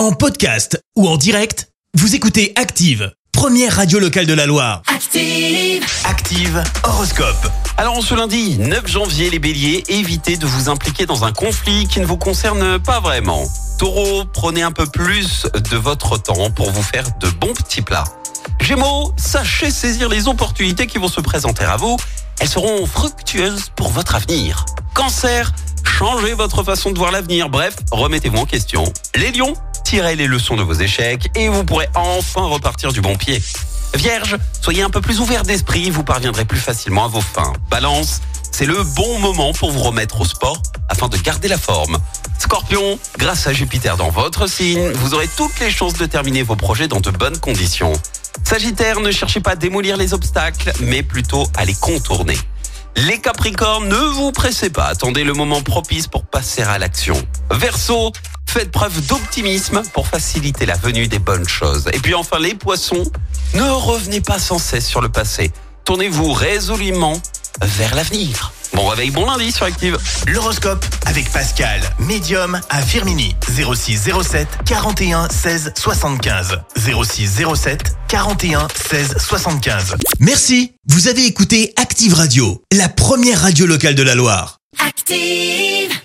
En podcast ou en direct, vous écoutez Active, première radio locale de la Loire. Active. Active Horoscope. Alors en ce lundi 9 janvier, les béliers, évitez de vous impliquer dans un conflit qui ne vous concerne pas vraiment. Taureau, prenez un peu plus de votre temps pour vous faire de bons petits plats. Gémeaux, sachez saisir les opportunités qui vont se présenter à vous. Elles seront fructueuses pour votre avenir. Cancer, changez votre façon de voir l'avenir. Bref, remettez-vous en question. Les lions, tirez les leçons de vos échecs et vous pourrez enfin repartir du bon pied. Vierge, soyez un peu plus ouvert d'esprit, vous parviendrez plus facilement à vos fins. Balance, c'est le bon moment pour vous remettre au sport afin de garder la forme. Scorpion, grâce à Jupiter dans votre signe, vous aurez toutes les chances de terminer vos projets dans de bonnes conditions. Sagittaire, ne cherchez pas à démolir les obstacles, mais plutôt à les contourner. Les Capricornes, ne vous pressez pas, attendez le moment propice pour passer à l'action. Verseau, faites preuve d'optimisme pour faciliter la venue des bonnes choses. Et puis enfin les Poissons, ne revenez pas sans cesse sur le passé. Tournez-vous résolument vers l'avenir. Bon réveil, bon lundi sur Active. L'horoscope avec Pascal, médium à Firmini. 06 07 41 16 75. 06 07 41 16 75. Merci, vous avez écouté Active Radio, la première radio locale de la Loire. Active.